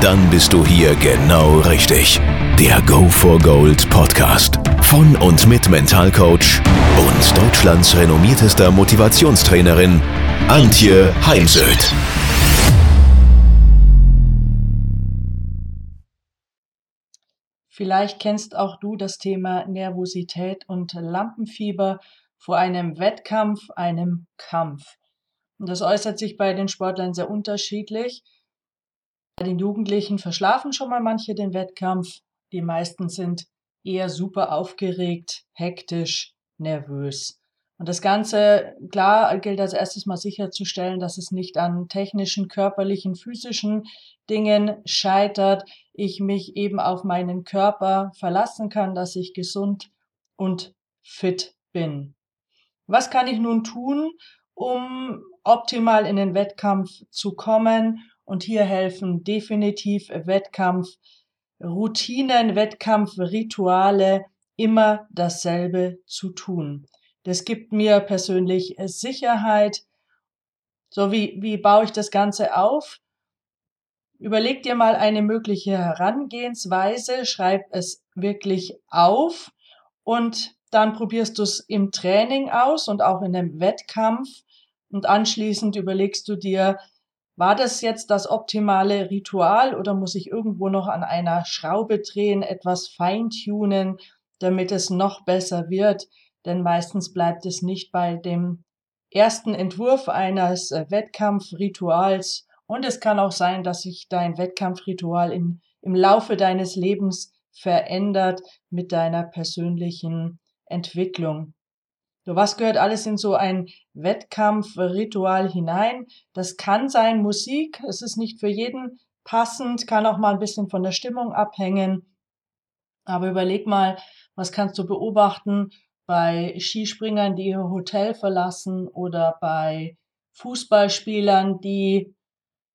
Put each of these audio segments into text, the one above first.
Dann bist du hier genau richtig. Der Go for Gold Podcast von und mit Mentalcoach und Deutschlands renommiertester Motivationstrainerin Antje Heimsöth. Vielleicht kennst auch du das Thema Nervosität und Lampenfieber vor einem Wettkampf, einem Kampf. Und das äußert sich bei den Sportlern sehr unterschiedlich. Bei den Jugendlichen verschlafen schon mal manche den Wettkampf. Die meisten sind eher super aufgeregt, hektisch, nervös. Und das Ganze, klar, gilt als erstes mal sicherzustellen, dass es nicht an technischen, körperlichen, physischen Dingen scheitert. Ich mich eben auf meinen Körper verlassen kann, dass ich gesund und fit bin. Was kann ich nun tun, um optimal in den Wettkampf zu kommen? Und hier helfen definitiv Wettkampf, Routinen, Wettkampf, Rituale, immer dasselbe zu tun. Das gibt mir persönlich Sicherheit. So, wie, wie baue ich das Ganze auf? Überleg dir mal eine mögliche Herangehensweise, schreib es wirklich auf und dann probierst du es im Training aus und auch in einem Wettkampf und anschließend überlegst du dir, war das jetzt das optimale Ritual oder muss ich irgendwo noch an einer Schraube drehen, etwas feintunen, damit es noch besser wird? Denn meistens bleibt es nicht bei dem ersten Entwurf eines äh, Wettkampfrituals. Und es kann auch sein, dass sich dein Wettkampfritual in, im Laufe deines Lebens verändert mit deiner persönlichen Entwicklung. So, was gehört alles in so ein Wettkampfritual hinein? Das kann sein Musik. Es ist nicht für jeden passend, kann auch mal ein bisschen von der Stimmung abhängen. Aber überleg mal, was kannst du beobachten bei Skispringern, die ihr Hotel verlassen oder bei Fußballspielern, die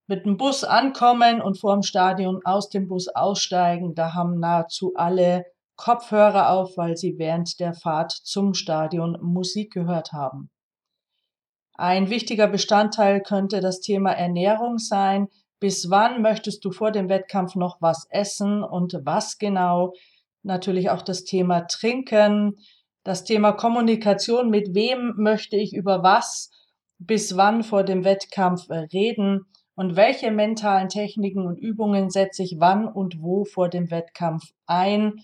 mit dem Bus ankommen und vor dem Stadion aus dem Bus aussteigen. Da haben nahezu alle Kopfhörer auf, weil sie während der Fahrt zum Stadion Musik gehört haben. Ein wichtiger Bestandteil könnte das Thema Ernährung sein. Bis wann möchtest du vor dem Wettkampf noch was essen und was genau? Natürlich auch das Thema Trinken, das Thema Kommunikation, mit wem möchte ich über was bis wann vor dem Wettkampf reden und welche mentalen Techniken und Übungen setze ich wann und wo vor dem Wettkampf ein.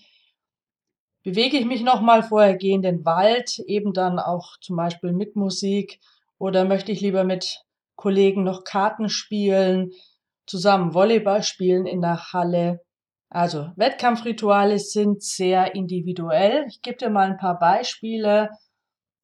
Bewege ich mich nochmal vorher, gehe in den Wald, eben dann auch zum Beispiel mit Musik oder möchte ich lieber mit Kollegen noch Karten spielen, zusammen Volleyball spielen in der Halle. Also Wettkampfrituale sind sehr individuell. Ich gebe dir mal ein paar Beispiele.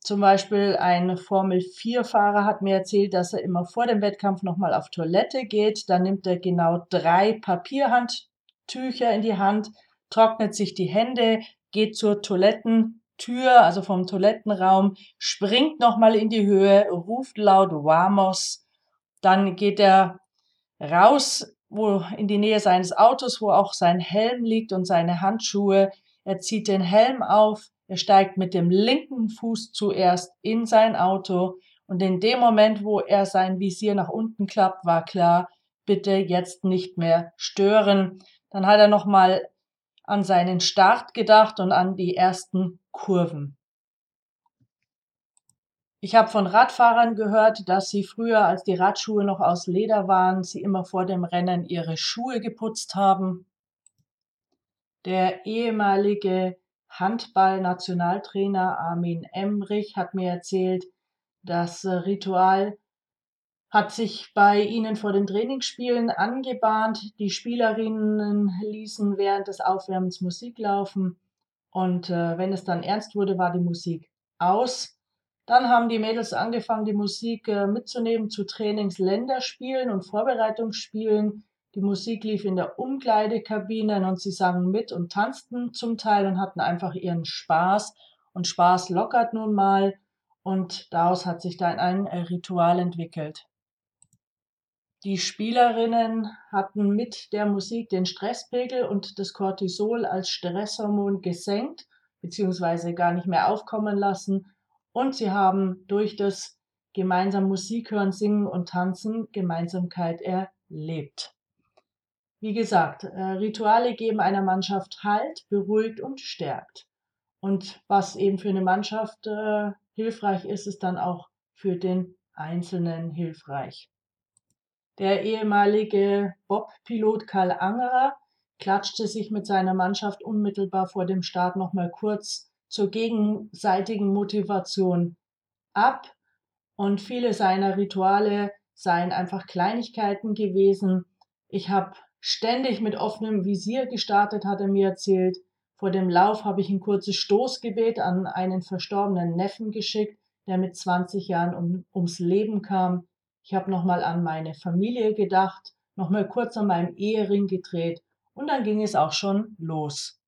Zum Beispiel ein Formel-4-Fahrer hat mir erzählt, dass er immer vor dem Wettkampf nochmal auf Toilette geht. Dann nimmt er genau drei Papierhandtücher in die Hand, trocknet sich die Hände, geht zur Toilettentür, also vom Toilettenraum, springt nochmal in die Höhe, ruft laut Vamos, dann geht er raus wo in die Nähe seines Autos, wo auch sein Helm liegt und seine Handschuhe. Er zieht den Helm auf, er steigt mit dem linken Fuß zuerst in sein Auto und in dem Moment, wo er sein Visier nach unten klappt, war klar, bitte jetzt nicht mehr stören. Dann hat er nochmal an seinen Start gedacht und an die ersten Kurven. Ich habe von Radfahrern gehört, dass sie früher, als die Radschuhe noch aus Leder waren, sie immer vor dem Rennen ihre Schuhe geputzt haben. Der ehemalige Handball-Nationaltrainer Armin Emrich hat mir erzählt, das Ritual hat sich bei ihnen vor den Trainingsspielen angebahnt. Die Spielerinnen ließen während des Aufwärmens Musik laufen und äh, wenn es dann ernst wurde, war die Musik aus. Dann haben die Mädels angefangen, die Musik äh, mitzunehmen zu Trainingsländerspielen und Vorbereitungsspielen. Die Musik lief in der Umkleidekabine und sie sangen mit und tanzten zum Teil und hatten einfach ihren Spaß. Und Spaß lockert nun mal. und daraus hat sich dann ein Ritual entwickelt. Die Spielerinnen hatten mit der Musik den Stresspegel und das Cortisol als Stresshormon gesenkt bzw. gar nicht mehr aufkommen lassen und sie haben durch das gemeinsam Musik hören, singen und tanzen Gemeinsamkeit erlebt. Wie gesagt, äh, Rituale geben einer Mannschaft Halt, beruhigt und stärkt. Und was eben für eine Mannschaft äh, hilfreich ist, ist dann auch für den Einzelnen hilfreich. Der ehemalige Bob-Pilot Karl Angerer klatschte sich mit seiner Mannschaft unmittelbar vor dem Start nochmal kurz zur gegenseitigen Motivation ab. Und viele seiner Rituale seien einfach Kleinigkeiten gewesen. Ich habe ständig mit offenem Visier gestartet, hat er mir erzählt. Vor dem Lauf habe ich ein kurzes Stoßgebet an einen verstorbenen Neffen geschickt, der mit 20 Jahren um, ums Leben kam. Ich habe nochmal an meine Familie gedacht, nochmal kurz an meinem Ehering gedreht und dann ging es auch schon los.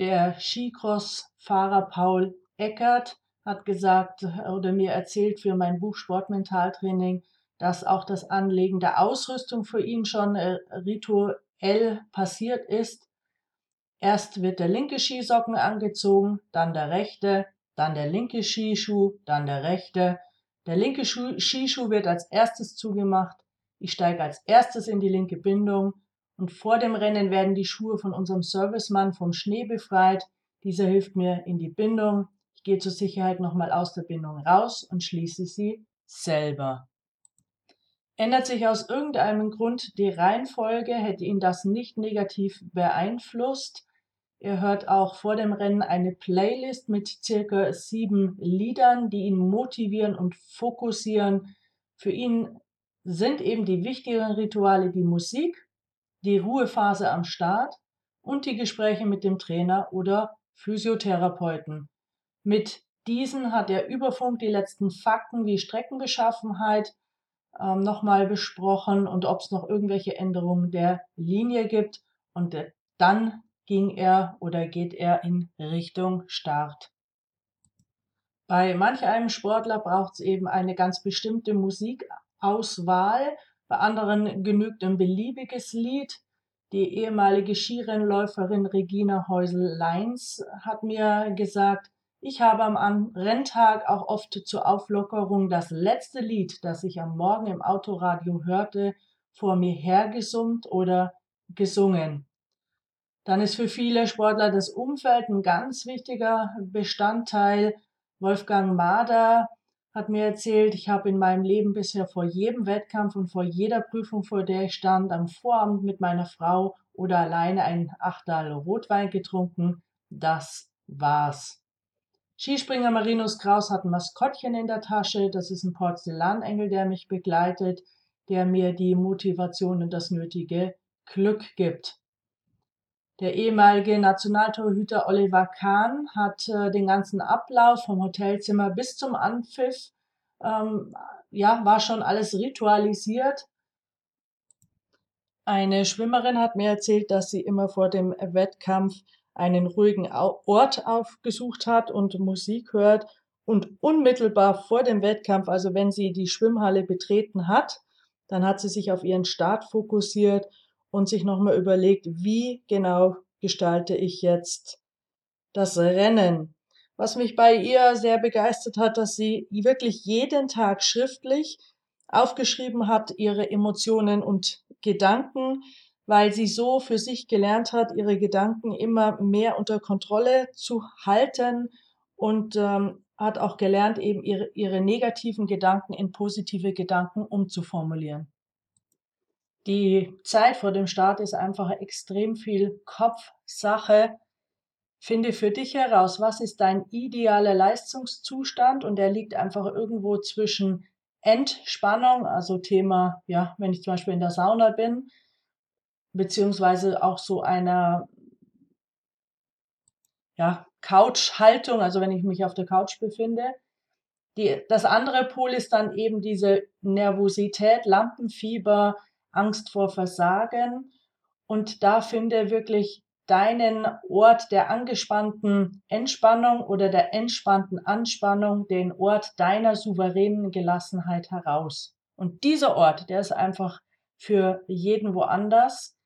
Der Skicross-Fahrer Paul Eckert hat gesagt oder mir erzählt für mein Buch Sportmentaltraining, dass auch das Anlegen der Ausrüstung für ihn schon äh, rituell passiert ist. Erst wird der linke Skisocken angezogen, dann der rechte, dann der linke Skischuh, dann der rechte. Der linke Schuh, Skischuh wird als erstes zugemacht. Ich steige als erstes in die linke Bindung und vor dem Rennen werden die Schuhe von unserem Servicemann vom Schnee befreit. Dieser hilft mir in die Bindung. Ich gehe zur Sicherheit nochmal aus der Bindung raus und schließe sie selber. Ändert sich aus irgendeinem Grund die Reihenfolge, hätte ihn das nicht negativ beeinflusst. Er hört auch vor dem Rennen eine Playlist mit circa sieben Liedern, die ihn motivieren und fokussieren. Für ihn sind eben die wichtigeren Rituale die Musik, die Ruhephase am Start und die Gespräche mit dem Trainer oder Physiotherapeuten. Mit diesen hat er über Funk die letzten Fakten wie Streckenbeschaffenheit, ähm, nochmal besprochen und ob es noch irgendwelche Änderungen der Linie gibt. Und äh, dann ging er oder geht er in Richtung Start. Bei manch einem Sportler braucht es eben eine ganz bestimmte Musikauswahl. Bei anderen genügt ein beliebiges Lied. Die ehemalige Skirennläuferin Regina Häusel-Leins hat mir gesagt, ich habe am Renntag auch oft zur Auflockerung das letzte Lied, das ich am Morgen im Autoradio hörte, vor mir hergesummt oder gesungen. Dann ist für viele Sportler das Umfeld ein ganz wichtiger Bestandteil. Wolfgang Mader hat mir erzählt, ich habe in meinem Leben bisher vor jedem Wettkampf und vor jeder Prüfung, vor der ich stand, am Vorabend mit meiner Frau oder alleine einen Achtal Rotwein getrunken. Das war's. Skispringer Marinus Kraus hat ein Maskottchen in der Tasche. Das ist ein Porzellanengel, der mich begleitet, der mir die Motivation und das nötige Glück gibt. Der ehemalige Nationaltorhüter Oliver Kahn hat äh, den ganzen Ablauf vom Hotelzimmer bis zum Anpfiff, ähm, ja, war schon alles ritualisiert. Eine Schwimmerin hat mir erzählt, dass sie immer vor dem Wettkampf einen ruhigen Ort aufgesucht hat und Musik hört und unmittelbar vor dem Wettkampf, also wenn sie die Schwimmhalle betreten hat, dann hat sie sich auf ihren Start fokussiert und sich nochmal überlegt, wie genau gestalte ich jetzt das Rennen. Was mich bei ihr sehr begeistert hat, dass sie wirklich jeden Tag schriftlich aufgeschrieben hat, ihre Emotionen und Gedanken, weil sie so für sich gelernt hat, ihre Gedanken immer mehr unter Kontrolle zu halten und ähm, hat auch gelernt, eben ihre, ihre negativen Gedanken in positive Gedanken umzuformulieren. Die Zeit vor dem Start ist einfach extrem viel Kopfsache. Finde für dich heraus, was ist dein idealer Leistungszustand und der liegt einfach irgendwo zwischen Entspannung, also Thema, ja, wenn ich zum Beispiel in der Sauna bin, beziehungsweise auch so einer ja, Couch-Haltung, also wenn ich mich auf der Couch befinde. Die, das andere Pol ist dann eben diese Nervosität, Lampenfieber, Angst vor Versagen. Und da finde wirklich deinen Ort der angespannten Entspannung oder der entspannten Anspannung, den Ort deiner souveränen Gelassenheit heraus. Und dieser Ort, der ist einfach für jeden woanders.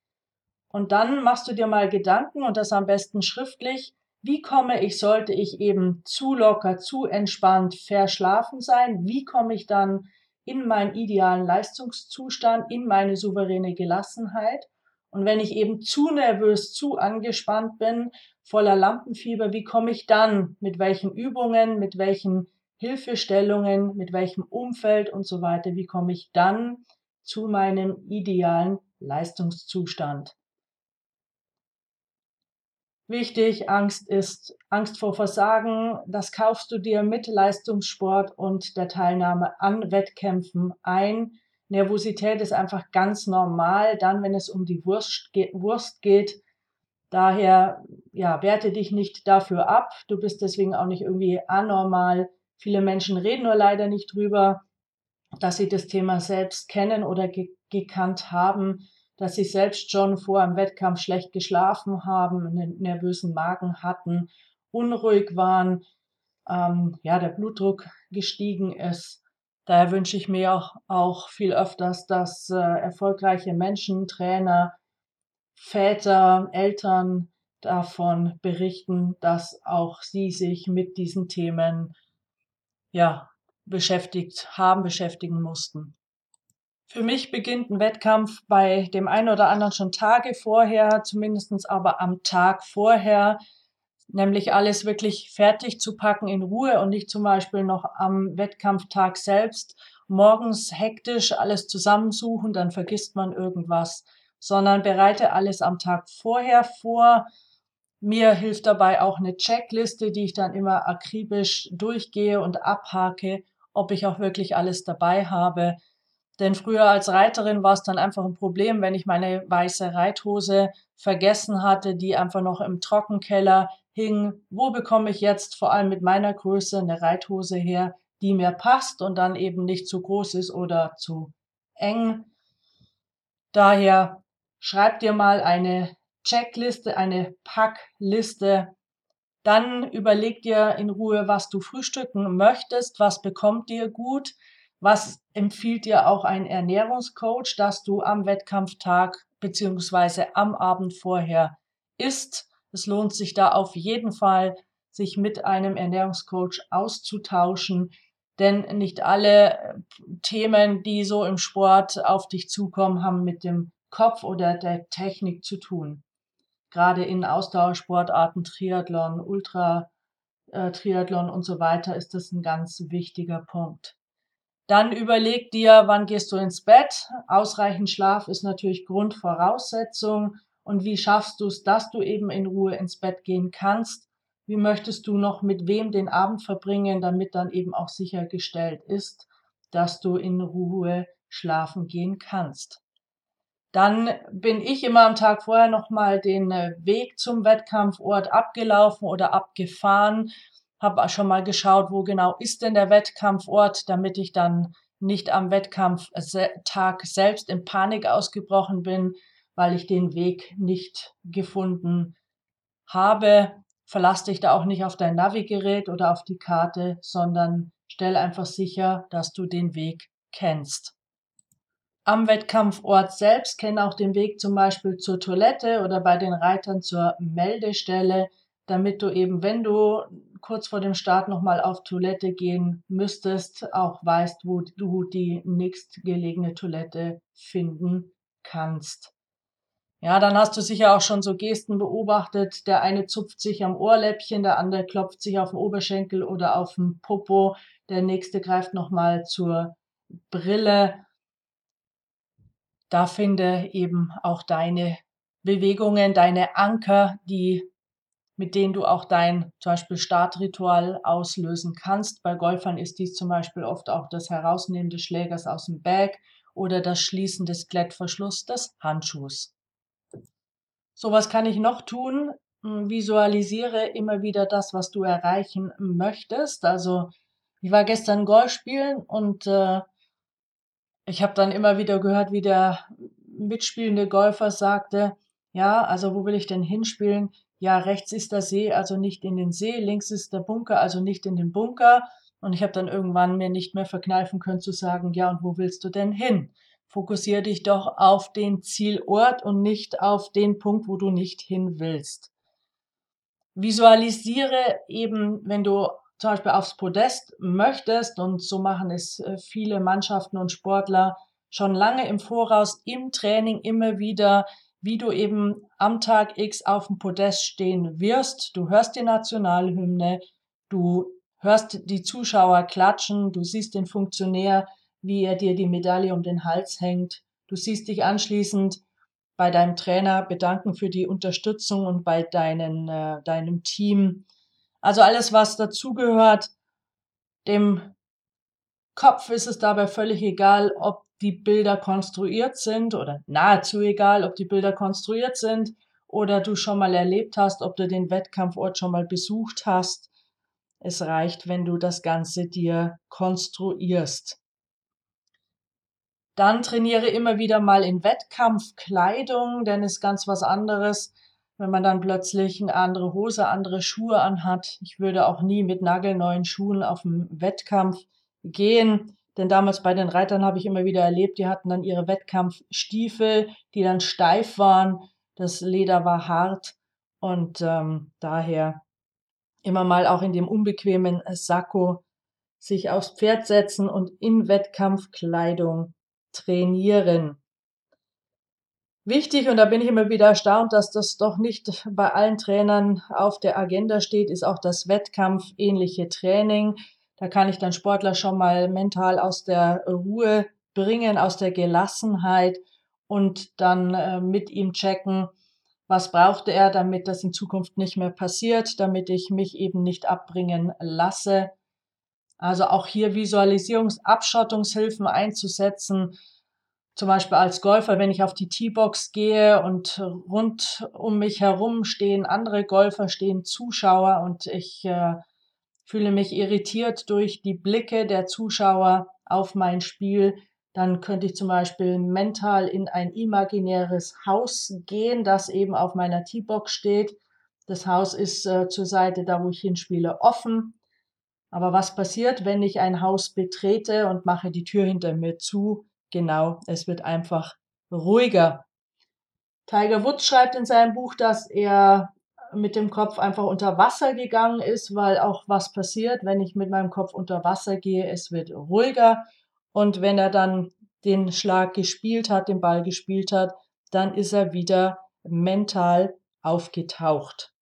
Und dann machst du dir mal Gedanken und das am besten schriftlich. Wie komme ich, sollte ich eben zu locker, zu entspannt, verschlafen sein? Wie komme ich dann in meinen idealen Leistungszustand, in meine souveräne Gelassenheit? Und wenn ich eben zu nervös, zu angespannt bin, voller Lampenfieber, wie komme ich dann? Mit welchen Übungen, mit welchen Hilfestellungen, mit welchem Umfeld und so weiter, wie komme ich dann zu meinem idealen Leistungszustand? Wichtig, Angst ist Angst vor Versagen. Das kaufst du dir mit Leistungssport und der Teilnahme an Wettkämpfen ein. Nervosität ist einfach ganz normal, dann, wenn es um die Wurst, Wurst geht. Daher, ja, werte dich nicht dafür ab. Du bist deswegen auch nicht irgendwie anormal. Viele Menschen reden nur leider nicht drüber, dass sie das Thema selbst kennen oder ge gekannt haben, dass sie selbst schon vor einem Wettkampf schlecht geschlafen haben, einen nervösen Magen hatten, unruhig waren, ähm, ja, der Blutdruck gestiegen ist Daher wünsche ich mir auch, auch viel öfters, dass äh, erfolgreiche Menschen, Trainer, Väter, Eltern davon berichten, dass auch sie sich mit diesen Themen ja, beschäftigt haben, beschäftigen mussten. Für mich beginnt ein Wettkampf bei dem einen oder anderen schon Tage vorher, zumindestens aber am Tag vorher nämlich alles wirklich fertig zu packen in Ruhe und nicht zum Beispiel noch am Wettkampftag selbst morgens hektisch alles zusammensuchen, dann vergisst man irgendwas, sondern bereite alles am Tag vorher vor. Mir hilft dabei auch eine Checkliste, die ich dann immer akribisch durchgehe und abhake, ob ich auch wirklich alles dabei habe. Denn früher als Reiterin war es dann einfach ein Problem, wenn ich meine weiße Reithose vergessen hatte, die einfach noch im Trockenkeller hing. Wo bekomme ich jetzt vor allem mit meiner Größe eine Reithose her, die mir passt und dann eben nicht zu groß ist oder zu eng? Daher schreib dir mal eine Checkliste, eine Packliste. Dann überleg dir in Ruhe, was du frühstücken möchtest, was bekommt dir gut, was empfiehlt dir auch ein Ernährungscoach, dass du am Wettkampftag beziehungsweise am Abend vorher isst. Es lohnt sich da auf jeden Fall, sich mit einem Ernährungscoach auszutauschen, denn nicht alle äh, Themen, die so im Sport auf dich zukommen, haben mit dem Kopf oder der Technik zu tun. Gerade in Ausdauersportarten, Triathlon, Ultra äh, und so weiter ist das ein ganz wichtiger Punkt. Dann überleg dir, wann gehst du ins Bett. Ausreichend Schlaf ist natürlich Grundvoraussetzung. Und wie schaffst du es, dass du eben in Ruhe ins Bett gehen kannst? Wie möchtest du noch mit wem den Abend verbringen, damit dann eben auch sichergestellt ist, dass du in Ruhe schlafen gehen kannst? Dann bin ich immer am Tag vorher nochmal den äh, Weg zum Wettkampfort abgelaufen oder abgefahren habe schon mal geschaut, wo genau ist denn der Wettkampfort, damit ich dann nicht am Wettkampftag selbst in Panik ausgebrochen bin, weil ich den Weg nicht gefunden habe. Verlass dich da auch nicht auf dein Navigerät oder auf die Karte, sondern stell einfach sicher, dass du den Weg kennst. Am Wettkampfort selbst kenne auch den Weg zum Beispiel zur Toilette oder bei den Reitern zur Meldestelle, damit du eben, wenn du kurz vor dem Start nochmal auf Toilette gehen müsstest, auch weißt, wo du die nächstgelegene Toilette finden kannst. Ja, dann hast du sicher auch schon so Gesten beobachtet. Der eine zupft sich am Ohrläppchen, der andere klopft sich auf den Oberschenkel oder auf den Popo, der nächste greift nochmal zur Brille. Da finde eben auch deine Bewegungen, deine Anker, die mit denen du auch dein zum Beispiel Startritual auslösen kannst. Bei Golfern ist dies zum Beispiel oft auch das Herausnehmen des Schlägers aus dem Bag oder das Schließen des Klettverschlusses des Handschuhs. So was kann ich noch tun. Hm, visualisiere immer wieder das, was du erreichen möchtest. Also ich war gestern Golf spielen und äh, ich habe dann immer wieder gehört, wie der mitspielende Golfer sagte, Ja, also wo will ich denn hinspielen? Ja, rechts ist der See, also nicht in den See, links ist der Bunker, also nicht in den Bunker. Und ich habe dann irgendwann mir nicht mehr verkneifen können zu sagen, ja, und wo willst du denn hin? Fokussiere dich doch auf den Zielort und nicht auf den Punkt, wo du nicht hin willst. Visualisiere eben, wenn du zum Beispiel aufs Podest möchtest, und so machen es äh, viele Mannschaften und Sportler schon lange im Voraus im Training immer wieder, wie du eben am Tag X auf dem Podest stehen wirst. Du hörst die Nationalhymne, du hörst die Zuschauer klatschen, du siehst den Funktionär, wie er dir die Medaille um den Hals hängt. Du siehst dich anschließend bei deinem Trainer bedanken für die Unterstützung und bei deinen, äh, deinem Team. Also alles, was dazugehört, dem Kopf ist es dabei völlig egal, ob die Bilder konstruiert sind oder nahezu egal, ob die Bilder konstruiert sind oder du schon mal erlebt hast, ob du den Wettkampfort schon mal besucht hast. Es reicht, wenn du das Ganze dir konstruierst. Dann trainiere immer wieder mal in Wettkampfkleidung, denn ist ganz was anderes, wenn man dann plötzlich eine andere Hose, andere Schuhe anhat. Ich würde auch nie mit nagelneuen Schuhen auf dem Wettkampf gehen, denn damals bei den Reitern habe ich immer wieder erlebt, die hatten dann ihre Wettkampfstiefel, die dann steif waren. Das Leder war hart und ähm, daher immer mal auch in dem unbequemen Sakko sich aufs Pferd setzen und in Wettkampfkleidung trainieren. Wichtig, und da bin ich immer wieder erstaunt, dass das doch nicht bei allen Trainern auf der Agenda steht, ist auch das Wettkampfähnliche Training. Da kann ich dann Sportler schon mal mental aus der Ruhe bringen, aus der Gelassenheit und dann äh, mit ihm checken, was brauchte er, damit das in Zukunft nicht mehr passiert, damit ich mich eben nicht abbringen lasse. Also auch hier Visualisierungsabschottungshilfen einzusetzen, zum Beispiel als Golfer, wenn ich auf die T-Box gehe und rund um mich herum stehen andere Golfer, stehen Zuschauer und ich äh, fühle mich irritiert durch die Blicke der Zuschauer auf mein Spiel, dann könnte ich zum Beispiel mental in ein imaginäres Haus gehen, das eben auf meiner T-Box steht. Das Haus ist äh, zur Seite, da wo ich hinspiele, offen. Aber was passiert, wenn ich ein Haus betrete und mache die Tür hinter mir zu? Genau, es wird einfach ruhiger. Tiger Woods schreibt in seinem Buch, dass er mit dem Kopf einfach unter Wasser gegangen ist, weil auch was passiert, wenn ich mit meinem Kopf unter Wasser gehe, es wird ruhiger und wenn er dann den Schlag gespielt hat, den Ball gespielt hat, dann ist er wieder mental aufgetaucht.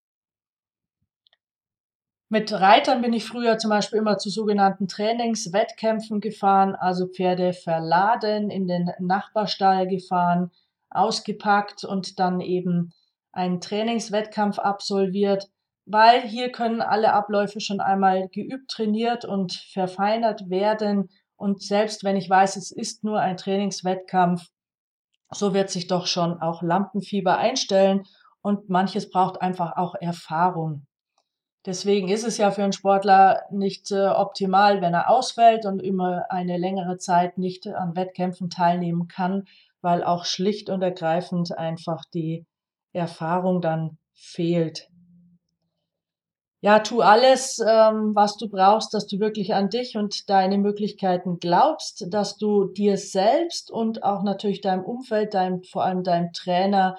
Mit Reitern bin ich früher zum Beispiel immer zu sogenannten Trainingswettkämpfen gefahren, also Pferde verladen, in den Nachbarstall gefahren, ausgepackt und dann eben einen Trainingswettkampf absolviert, weil hier können alle Abläufe schon einmal geübt, trainiert und verfeinert werden und selbst wenn ich weiß, es ist nur ein Trainingswettkampf, so wird sich doch schon auch Lampenfieber einstellen und manches braucht einfach auch Erfahrung. Deswegen ist es ja für einen Sportler nicht äh, optimal, wenn er ausfällt und immer eine längere Zeit nicht an Wettkämpfen teilnehmen kann, weil auch schlicht und ergreifend einfach die Erfahrung dann fehlt ja, tu alles, ähm, was du brauchst, dass du wirklich an dich und deine Möglichkeiten glaubst, dass du dir selbst und auch natürlich deinem Umfeld, deinem, vor allem deinem Trainer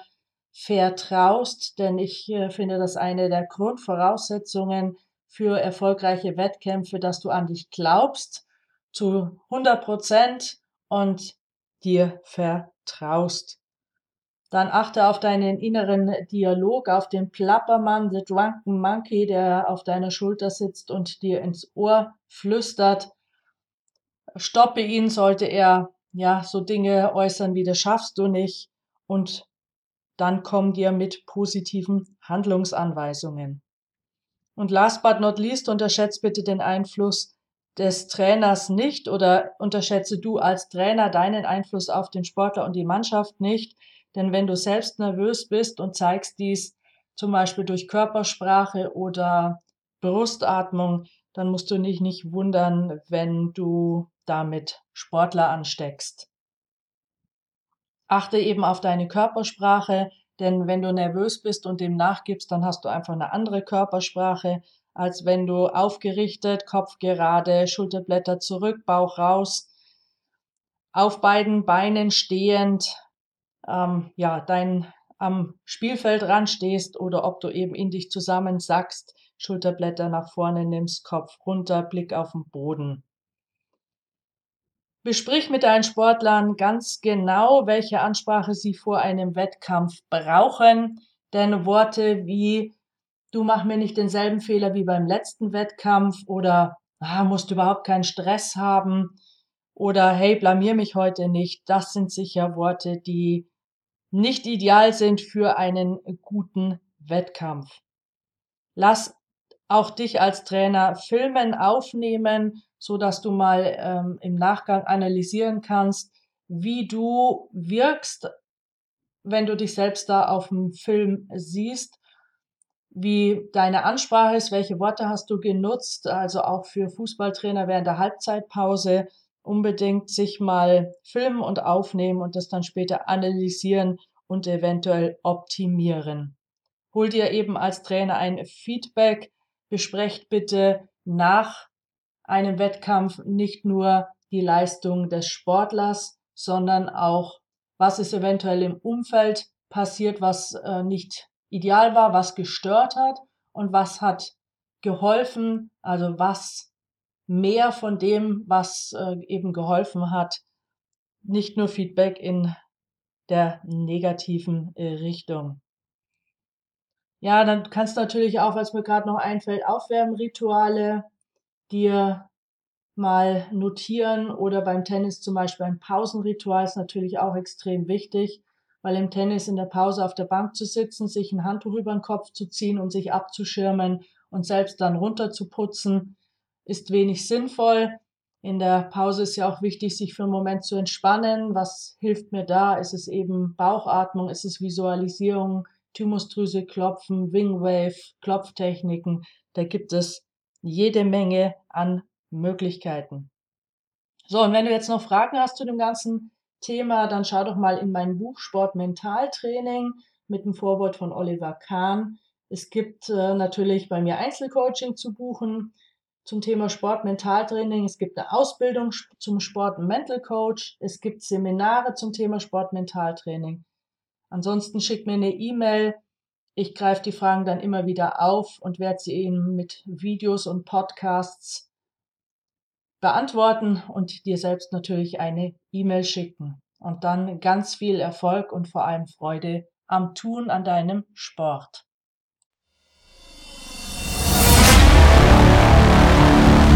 vertraust, denn ich äh, finde das eine der Grundvoraussetzungen für erfolgreiche Wettkämpfe, dass du an dich glaubst zu 100 Prozent und dir vertraust. Dann achte auf deinen inneren Dialog, auf den Plappermann, the drunken monkey, der auf deiner Schulter sitzt und dir ins Ohr flüstert. Stoppe ihn, sollte er ja so Dinge äußern wie das schaffst du nicht und dann komm dir mit positiven Handlungsanweisungen. Und last but not least, unterschätzt bitte den Einfluss des Trainers nicht oder unterschätze du als Trainer deinen Einfluss auf den Sportler und die Mannschaft nicht. Denn wenn du selbst nervös bist und zeigst dies zum Beispiel durch Körpersprache oder Brustatmung, dann musst du dich nicht wundern, wenn du damit Sportler ansteckst. Achte eben auf deine Körpersprache, Denn wenn du nervös bist und dem nachgibst, dann hast du einfach eine andere Körpersprache, als wenn du aufgerichtet, Kopf gerade, Schulterblätter zurück, Bauch raus, auf beiden Beinen stehend, ähm, ja, dein am Spielfeldrand stehst oder ob du eben in dich zusammensackst, Schulterblätter nach vorne nimmst, Kopf runter, Blick auf den Boden. Besprich mit deinen Sportlern ganz genau, welche Ansprache sie vor einem Wettkampf brauchen, denn Worte wie du mach mir nicht denselben Fehler wie beim letzten Wettkampf oder ah, musst überhaupt keinen Stress haben oder hey, blamier mich heute nicht, das sind sicher Worte, die nicht ideal sind für einen guten Wettkampf. Lass auch dich als Trainer filmen, aufnehmen, so dass du mal ähm, im Nachgang analysieren kannst, wie du wirkst, wenn du dich selbst da auf dem Film siehst, wie deine Ansprache ist, welche Worte hast du genutzt, also auch für Fußballtrainer während der Halbzeitpause unbedingt sich mal filmen und aufnehmen und das dann später analysieren und eventuell optimieren. Hol dir eben als Trainer ein Feedback, besprecht bitte nach einem Wettkampf nicht nur die Leistung des Sportlers, sondern auch, was ist eventuell im Umfeld passiert, was äh, nicht ideal war, was gestört hat und was hat geholfen, also was mehr von dem, was äh, eben geholfen hat, nicht nur Feedback in der negativen äh, Richtung. Ja, dann kannst du natürlich auch, was mir gerade noch einfällt, Aufwärmrituale dir mal notieren oder beim Tennis zum Beispiel ein Pausenritual ist natürlich auch extrem wichtig, weil im Tennis in der Pause auf der Bank zu sitzen, sich ein Handtuch über den Kopf zu ziehen und sich abzuschirmen und selbst dann runter zu putzen, ist wenig sinnvoll. In der Pause ist ja auch wichtig, sich für einen Moment zu entspannen. Was hilft mir da? Ist es eben Bauchatmung? Ist es Visualisierung? Thymusdrüse klopfen, Wingwave, Klopftechniken. Da gibt es jede Menge an Möglichkeiten. So, und wenn du jetzt noch Fragen hast zu dem ganzen Thema, dann schau doch mal in mein Buch Sport Mentaltraining mit dem Vorwort von Oliver Kahn. Es gibt äh, natürlich bei mir Einzelcoaching zu buchen zum Thema Sport Mentaltraining. Es gibt eine Ausbildung zum Sport Mental Coach. Es gibt Seminare zum Thema Sport Mentaltraining. Ansonsten schickt mir eine E-Mail. Ich greife die Fragen dann immer wieder auf und werde sie Ihnen mit Videos und Podcasts beantworten und dir selbst natürlich eine E-Mail schicken. Und dann ganz viel Erfolg und vor allem Freude am Tun an deinem Sport.